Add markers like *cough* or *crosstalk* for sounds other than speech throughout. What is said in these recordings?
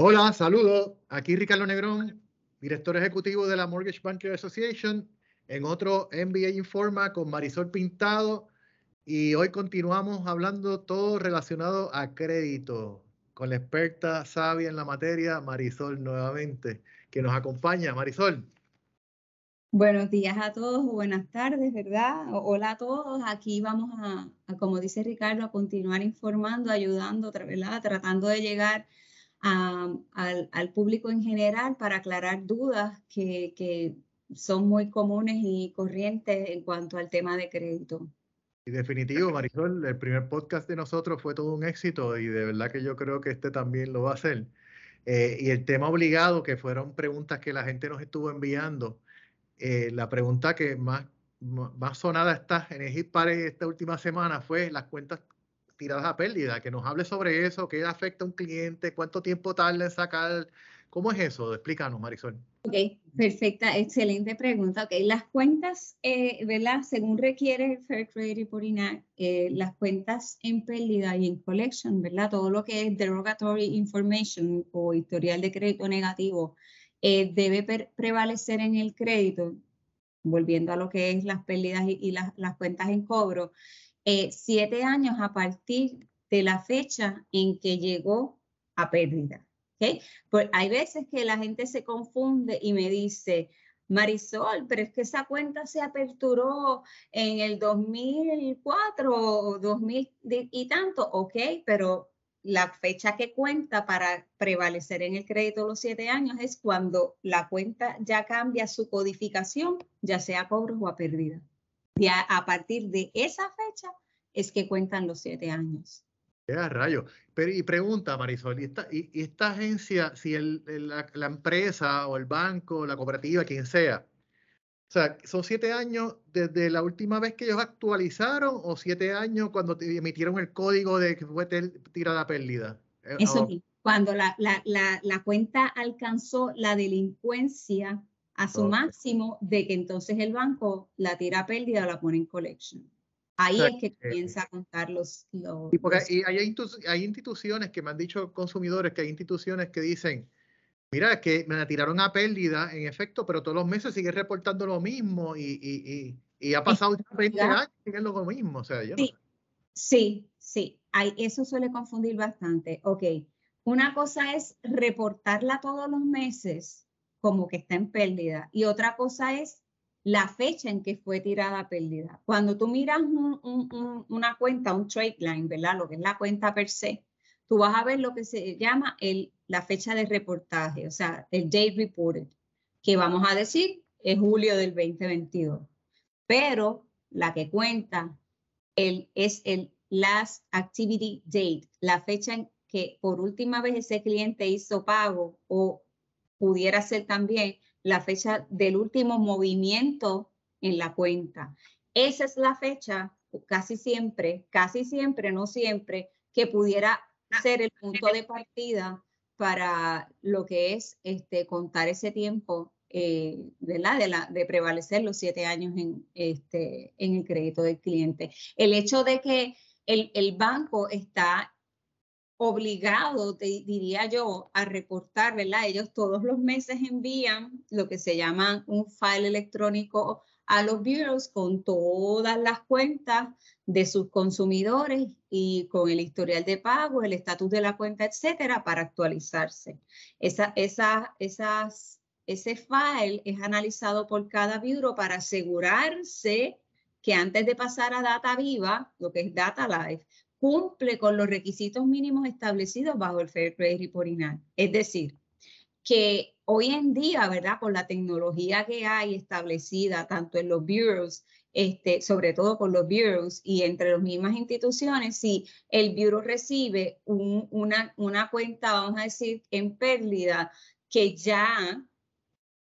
Hola, saludos. Aquí Ricardo Negrón, director ejecutivo de la Mortgage Banker Association, en otro MBA Informa con Marisol Pintado. Y hoy continuamos hablando todo relacionado a crédito con la experta sabia en la materia, Marisol, nuevamente, que nos acompaña. Marisol. Buenos días a todos buenas tardes, ¿verdad? Hola a todos. Aquí vamos a, como dice Ricardo, a continuar informando, ayudando, ¿verdad? Tratando de llegar al, público en general para aclarar dudas que, que son muy comunes y corrientes en cuanto al tema de crédito. Y definitivo, Marisol, el primer podcast de nosotros fue todo un éxito y de verdad que yo creo que este también lo va a hacer. Eh, y el tema obligado, que fueron preguntas que la gente nos estuvo enviando, eh, la pregunta que más, más sonada está en el esta última semana fue las cuentas tiradas a pérdida, que nos hable sobre eso, qué afecta a un cliente, cuánto tiempo tarda en sacar, ¿cómo es eso? Explícanos, Marisol. Ok, perfecta, excelente pregunta. Ok, las cuentas, eh, ¿verdad? Según requiere el Fair Trade Reporting Act, eh, las cuentas en pérdida y en collection, ¿verdad? Todo lo que es derogatory information o historial de crédito negativo eh, debe prevalecer en el crédito, volviendo a lo que es las pérdidas y, las, las cuentas en cobro. Eh, siete años a partir de la fecha en que llegó a pérdida. ¿okay? Hay veces que la gente se confunde y me dice, Marisol, pero es que esa cuenta se aperturó en el 2004 o 2000 y tanto, ok, pero la fecha que cuenta para prevalecer en el crédito los siete años es cuando la cuenta ya cambia su codificación, ya sea a cobros o a pérdida. Ya a partir de esa fecha es que cuentan los siete años. Ya, rayo. Pero, y pregunta, Marisol, ¿y esta, y, esta agencia, si el, la, empresa o el banco, la cooperativa, quien sea, o sea, ¿son siete años desde la última vez que ellos actualizaron o siete años cuando emitieron el código de que fue tirada a pérdida? Eh, Eso sí, cuando la, la, la, cuenta alcanzó la delincuencia a su máximo de que entonces el banco la tira a pérdida o la pone en collection. Ahí es que comienza a contar los... los y porque hay, hay, instituciones que me han dicho consumidores que hay instituciones que dicen, mira, que me la tiraron a pérdida, en efecto, pero todos los meses sigue reportando lo mismo y, y, y, ha pasado 20 años y siguen lo mismo. O sea, sí, sí, sí, hay, eso suele confundir bastante. Ok, una cosa es reportarla todos los meses como que está en pérdida. Y otra cosa es la fecha en que fue tirada a pérdida. Cuando tú miras una cuenta, un trade line, ¿verdad? Lo que es la cuenta per se, tú vas a ver lo que se llama el, la fecha de reportaje, o sea, el date reported, que vamos a decir es julio del 2022. Pero la que cuenta el, es el last activity date, la fecha en que por última vez ese cliente hizo pago o pudiera ser también la fecha del último movimiento en la cuenta. Esa es la fecha casi siempre, casi siempre, no siempre, que pudiera ser el punto de partida para lo que es este, contar ese tiempo, eh, ¿verdad? De, la, de prevalecer los siete años en, este, en el crédito del cliente. El hecho de que el, el banco está obligado, diría yo, a reportar, ¿verdad? Ellos todos los meses envían lo que se llama un file electrónico a los bureaus con todas las cuentas de sus consumidores y con el historial de pago, el estatus de la cuenta, etcétera, para actualizarse. Esa, esas, ese file es analizado por cada bureau para asegurarse que antes de pasar a data viva, lo que es data live, cumple con los requisitos mínimos establecidos bajo el Fair Credit Reporting Act. Es decir, que hoy en día, ¿verdad? Con la tecnología que hay establecida tanto en los bureaus, este, sobre todo con los bureaus y entre las mismas instituciones, si el bureau recibe una, una cuenta, vamos a decir, en pérdida, que ya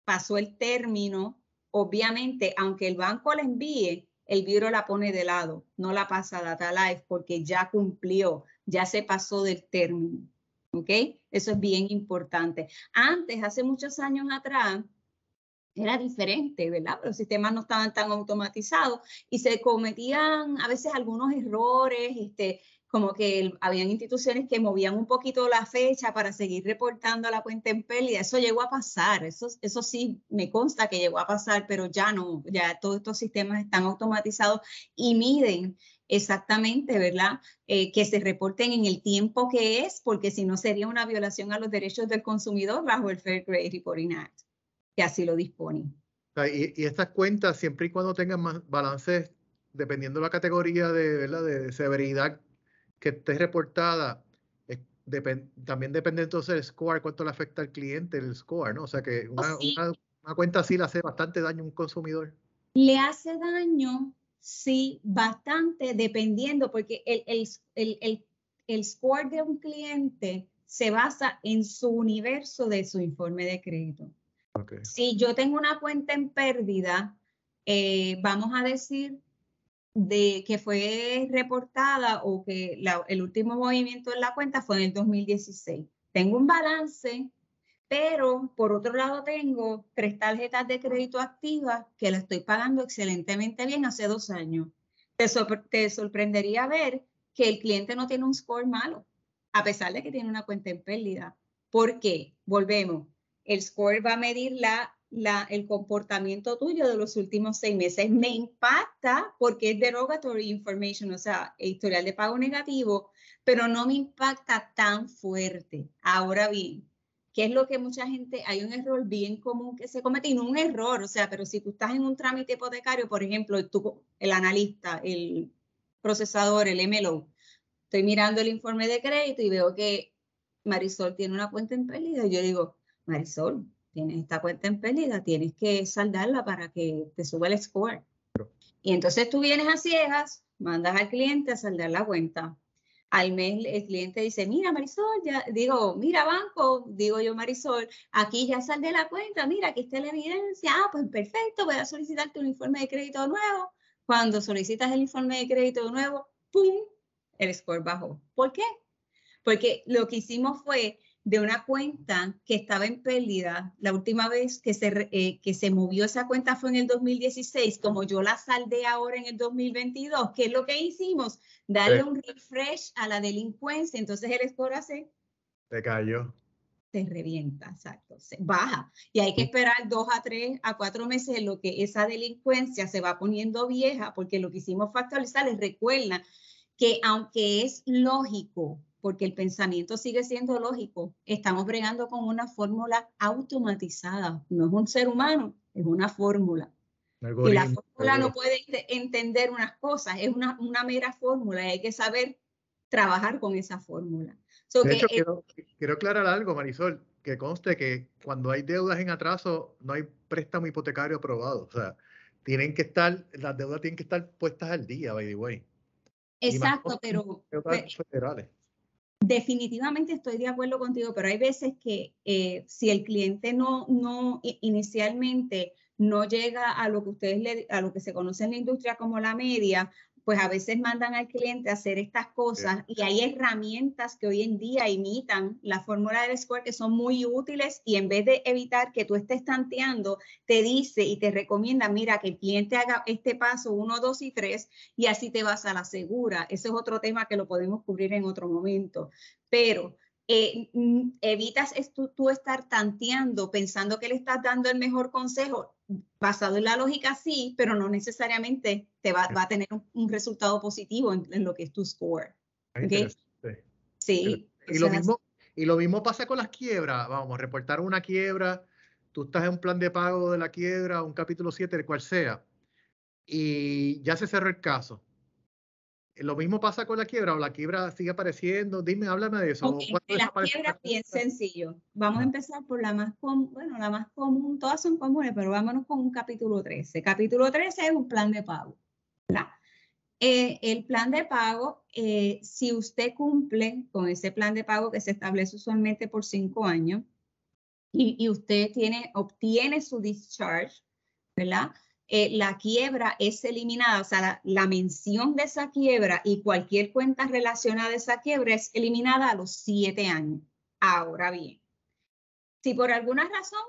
pasó el término, obviamente, aunque el banco la envíe, el bureau la pone de lado, no la pasa a Data Life porque ya cumplió, ya se pasó del término. ¿Ok? Eso es bien importante. Antes, hace muchos años atrás, era diferente, ¿verdad? Los sistemas no estaban tan automatizados y se cometían a veces algunos errores, este, como que habían instituciones que movían un poquito la fecha para seguir reportando la cuenta en pérdida. Eso llegó a pasar, eso, eso sí me consta que llegó a pasar, pero ya no, ya todos estos sistemas están automatizados y miden exactamente, ¿verdad? Eh, que se reporten en el tiempo que es, porque si no sería una violación a los derechos del consumidor bajo el Fair Credit Reporting Act, que así lo dispone. Y, y estas cuentas, siempre y cuando tengan más balances, dependiendo de la categoría de, ¿verdad? de severidad que esté reportada, también depende entonces del score, cuánto le afecta al cliente el score, ¿no? O sea que una, una, cuenta así le hace bastante daño a un consumidor. Le hace daño, sí, bastante, dependiendo, porque el, el, el, el score de un cliente se basa en su universo de su informe de crédito. Okay. Si yo tengo una cuenta en pérdida, eh, vamos a decir de que fue reportada o que el último movimiento en la cuenta fue en el 2016. Tengo un balance, pero por otro lado tengo tres tarjetas de crédito activas que la estoy pagando excelentemente bien hace dos años. Te, te sorprendería ver que el cliente no tiene un score malo, a pesar de que tiene una cuenta en pérdida. ¿Por qué? Volvemos. El score va a medir la el comportamiento tuyo de los últimos seis meses. Me impacta porque es derogatory information, o sea, historial de pago negativo, pero no me impacta tan fuerte. Ahora bien, ¿qué es lo que mucha gente, hay un error bien común que se comete y no un error, o sea, pero si tú estás en un trámite hipotecario, por ejemplo, tú, el analista, el procesador, el MLO, estoy mirando el informe de crédito y veo que Marisol tiene una cuenta en pérdida y yo digo, Marisol, tienes esta cuenta en pérdida, tienes que saldarla para que te suba el score. Y entonces tú vienes a ciegas, mandas al cliente a saldar la cuenta. Al mes el cliente dice, mira Marisol, ya digo, mira banco, digo yo Marisol, aquí ya saldé la cuenta, mira, aquí está la evidencia, ah, pues perfecto, voy a solicitarte un informe de crédito nuevo. Cuando solicitas el informe de crédito nuevo, ¡pum! El score bajó. ¿Por qué? Porque lo que hicimos fue de una cuenta que estaba en pérdida. La última vez que se, eh, que se movió esa cuenta fue en el 2016, como yo la saldé ahora en el 2022, ¿qué es lo que hicimos? Darle un refresh a la delincuencia, entonces el score se... Se cayó. Se revienta, exacto, se baja. Y hay que esperar dos a tres a cuatro meses en lo que esa delincuencia se va poniendo vieja, porque lo que hicimos fue actualizar. Les recuerda que aunque es lógico porque el pensamiento sigue siendo lógico. Estamos bregando con una fórmula automatizada, no es un ser humano, es una fórmula. Y la fórmula no puede entender unas cosas, es una, una mera fórmula y hay que saber trabajar con esa fórmula. de hecho, quiero, quiero aclarar algo, Marisol, que conste que cuando hay deudas en atraso no hay préstamo hipotecario aprobado. O sea, tienen que estar, las deudas tienen que estar puestas al día, by the way. Exacto, pero, federales. Definitivamente estoy de acuerdo contigo, pero hay veces que eh, si el cliente no, no inicialmente no llega a lo que ustedes le, a lo que se conoce en la industria como la media, pues a veces mandan al cliente a hacer estas cosas y hay herramientas que hoy en día imitan la fórmula del score que son muy útiles y en vez de evitar que tú estés tanteando, te dice y te recomienda, mira, que el cliente haga este paso uno, dos y tres y así te vas a la segura. Ese es otro tema que lo podemos cubrir en otro momento. Pero eh, mm, evitas tú, estar tanteando pensando que le estás dando el mejor consejo, basado en la lógica sí, pero no necesariamente te va, a tener un, resultado positivo en, lo que es tu score. Sí. Y lo, mismo, y lo mismo pasa con las quiebras, vamos, reportar una quiebra, tú estás en un plan de pago de la quiebra, un capítulo 7, el cual sea, y ya se cerró el caso lo mismo pasa con la quiebra o la quiebra sigue apareciendo. Dime, háblame de eso. la quiebra es bien sencillo. Vamos a empezar por la más común, bueno, la más común, todas son comunes, pero vámonos con un capítulo 13. Capítulo 13 es un plan de pago. Eh, el plan de pago, eh, si usted cumple con ese plan de pago que se establece usualmente por cinco años y, y usted tiene, obtiene su discharge, ¿verdad? Eh, la quiebra es eliminada, o sea, la, mención de esa quiebra y cualquier cuenta relacionada a esa quiebra es eliminada a los siete años. Ahora bien, si por alguna razón,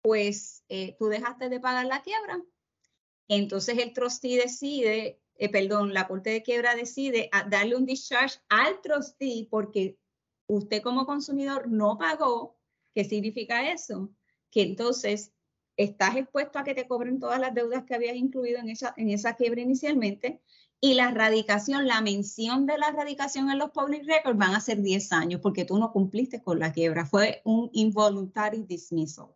pues eh, tú dejaste de pagar la quiebra, entonces el trustee decide eh, perdón, la Corte de Quiebra decide darle un discharge al trustee porque usted como consumidor no pagó, ¿qué significa eso? Que entonces estás expuesto a que te cobren todas las deudas que habías incluido en esa, en esa quiebra inicialmente y la radicación, la mención de la radicación en los public records van a ser 10 años porque tú no cumpliste con la quiebra, fue un involuntary dismissal.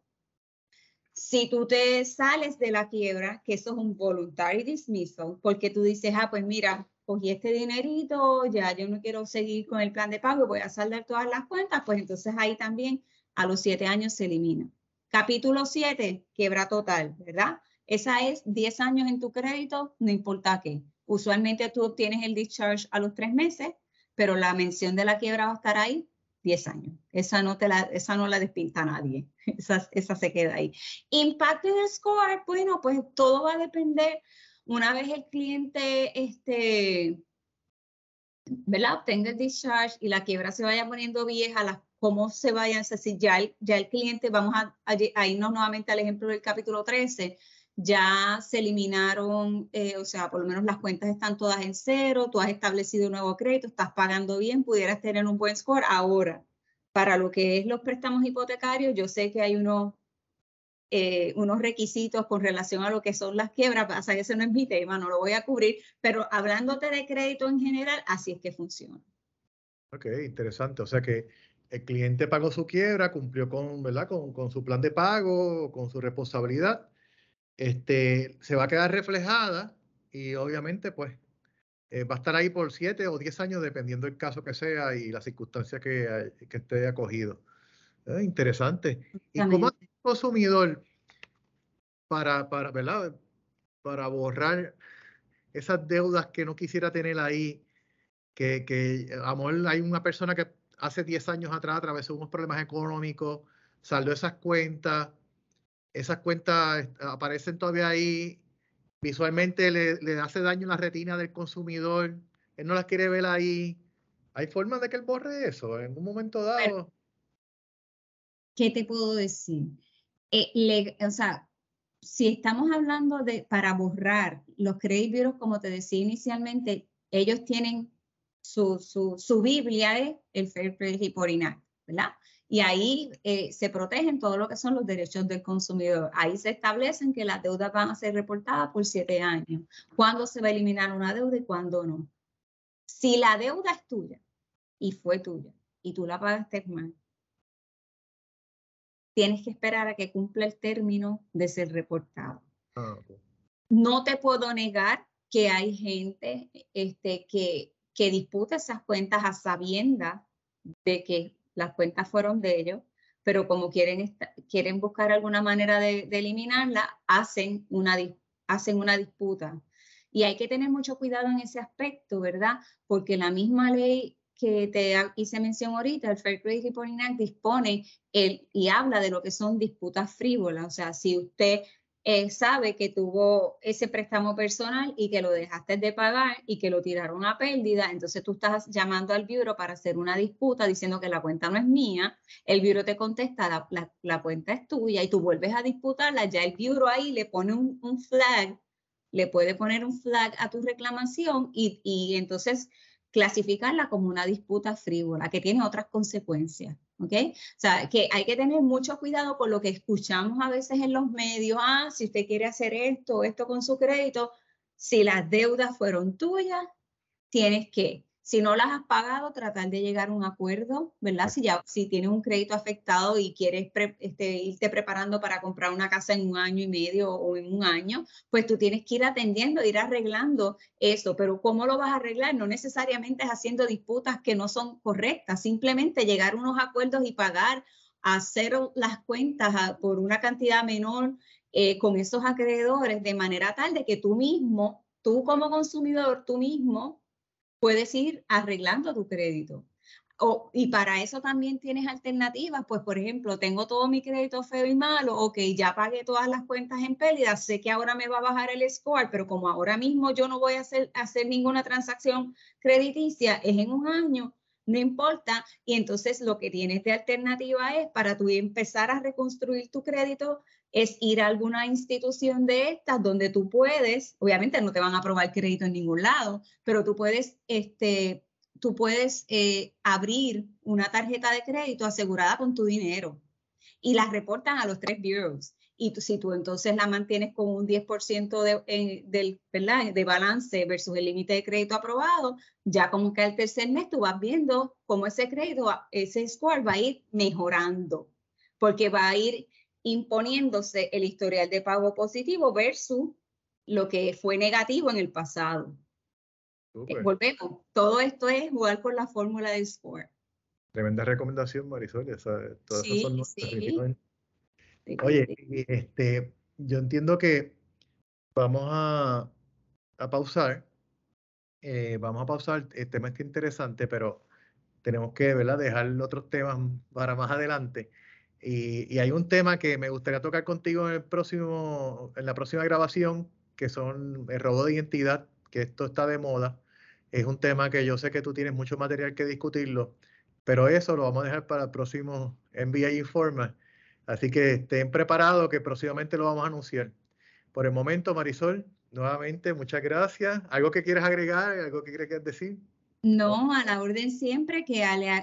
Si tú te sales de la quiebra, que eso es un voluntary dismissal, porque tú dices, ah, pues mira, cogí este dinerito, ya yo no quiero seguir con el plan de pago, voy a saldar todas las cuentas, pues entonces ahí también a los siete años se elimina. Capítulo 7, quiebra total, ¿verdad? Esa es 10 años en tu crédito, no importa qué. Usualmente tú obtienes el discharge a los tres meses, pero la mención de la quiebra va a estar ahí 10 años. Esa no, te la, esa no la despinta nadie. *laughs* Esa, esa se queda ahí. Impacto del score, bueno, pues todo va a depender. Una vez el cliente, este, ¿verdad? Obtenga el discharge y la quiebra se vaya poniendo vieja, las, cómo se vayan, es decir, ya el, cliente, vamos a, irnos nuevamente al ejemplo del capítulo 13, ya se eliminaron, eh, o sea, por lo menos las cuentas están todas en cero, tú has establecido un nuevo crédito, estás pagando bien, pudieras tener un buen score. Ahora, para lo que es los préstamos hipotecarios, yo sé que hay unos, eh, requisitos con relación a lo que son las quiebras, pasa que ese no es mi tema, no lo voy a cubrir, pero hablándote de crédito en general, así es que funciona. Ok, interesante. O sea que el cliente pagó su quiebra, cumplió con, ¿verdad? con, con su plan de pago, con su responsabilidad este, se va a quedar reflejada y obviamente pues eh, va a estar ahí por siete o diez años dependiendo del caso que sea y las circunstancias que, que esté acogido. Eh, interesante. Y como consumidor, para, para, ¿verdad? para borrar esas deudas que no quisiera tener ahí, que, que amor, hay una persona que hace 10 años atrás atravesó unos problemas económicos, salió esas cuentas, esas cuentas aparecen todavía ahí, visualmente le, hace daño la retina del consumidor, él no las quiere ver ahí. ¿Hay forma de que él borre eso en un momento dado? ¿Qué te puedo decir? Eh, o sea, si estamos hablando de para borrar los credit bureaus, como te decía inicialmente, ellos tienen su, su, su Biblia, es el Fair Credit Reporting Act, ¿verdad? y ahí eh, se protegen todo lo que son los derechos del consumidor. Ahí se establecen que las deudas van a ser reportadas por siete años. ¿Cuándo se va a eliminar una deuda y cuándo no? Si la deuda es tuya y fue tuya y tú la pagaste mal, tienes que esperar a que cumpla el término de ser reportado. Ah, no te puedo negar que hay gente este, que, que disputa esas cuentas a sabiendas de que las cuentas fueron de ellos, pero como quieren, quieren buscar alguna manera de, eliminarla, hacen una, hacen una disputa. Y hay que tener mucho cuidado en ese aspecto, ¿verdad? Porque la misma ley que te hice mención ahorita, el Fair Credit Reporting Act, dispone el, y habla de lo que son disputas frívolas. O sea, si usted sabe que tuvo ese préstamo personal y que lo dejaste de pagar y que lo tiraron a pérdida, entonces tú estás llamando al bureau para hacer una disputa diciendo que la cuenta no es mía, el bureau te contesta, la, la, cuenta es tuya y tú vuelves a disputarla, ya el bureau ahí le pone un, un flag, le puede poner un flag a tu reclamación y, y entonces clasificarla como una disputa frívola que tiene otras consecuencias. ¿Ok? O sea, que hay que tener mucho cuidado con lo que escuchamos a veces en los medios, ah, si usted quiere hacer esto, esto con su crédito, si las deudas fueron tuyas, tienes que si no las has pagado, tratar de llegar a un acuerdo, ¿verdad? Si ya si tienes un crédito afectado y quieres este, irte preparando para comprar una casa en un año y medio o en un año, pues tú tienes que ir atendiendo, ir arreglando eso. Pero ¿cómo lo vas a arreglar? No necesariamente es haciendo disputas que no son correctas, simplemente llegar a unos acuerdos y pagar, hacer las cuentas por una cantidad menor eh, con esos acreedores de manera tal de que tú mismo, tú como consumidor, tú mismo puedes ir arreglando tu crédito. O, y para eso también tienes alternativas, pues por ejemplo, tengo todo mi crédito feo y malo, ok, ya pagué todas las cuentas en pérdida, sé que ahora me va a bajar el score, pero como ahora mismo yo no voy a hacer, hacer ninguna transacción crediticia, es en un año, no importa. Y entonces lo que tienes de alternativa es para tú empezar a reconstruir tu crédito, es ir a alguna institución de estas donde tú puedes, obviamente no te van a aprobar crédito en ningún lado, pero tú puedes, este, tú puedes eh, abrir una tarjeta de crédito asegurada con tu dinero y la reportan a los tres bureaus. Y si tú entonces la mantienes con un 10% de, del, de balance versus el límite de crédito aprobado, ya como que al tercer mes tú vas viendo cómo ese crédito, ese score va a ir mejorando, porque va a ir imponiéndose el historial de pago positivo versus lo que fue negativo en el pasado. Eh, volvemos, todo esto es jugar con la fórmula del score. Tremenda recomendación, Marisol. sí, sí. Oye, este, yo entiendo que vamos a, a pausar. Eh, vamos a pausar. El tema está interesante, pero tenemos que ¿verdad? dejar otros temas para más adelante. Y, hay un tema que me gustaría tocar contigo en, el próximo, en la próxima grabación, que son el robo de identidad, que esto está de moda. Es un tema que yo sé que tú tienes mucho material que discutirlo, pero eso lo vamos a dejar para el próximo NBA Informa Así que estén preparados que próximamente lo vamos a anunciar. Por el momento, Marisol, nuevamente, muchas gracias. ¿Algo que quieras agregar? ¿Algo que quieras decir? No, a la orden siempre que,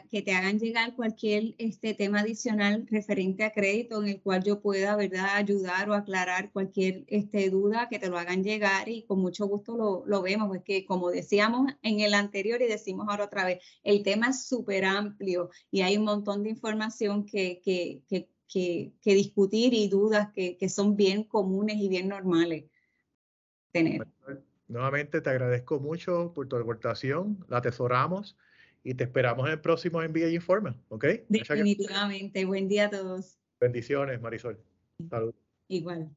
que te hagan llegar cualquier este, tema adicional referente a crédito en el cual yo pueda ¿verdad? ayudar o aclarar cualquier este, duda, que te lo hagan llegar y con mucho gusto lo, lo vemos, porque como decíamos en el anterior y decimos ahora otra vez, el tema es súper amplio y hay un montón de información que, que, que que, discutir y dudas que, son bien comunes y bien normales tener. Nuevamente te agradezco mucho por tu aportación, la atesoramos y te esperamos en el próximo Envía Informe, ¿ok? Definitivamente. Buen día a todos. Bendiciones, Marisol. Salud. Igual.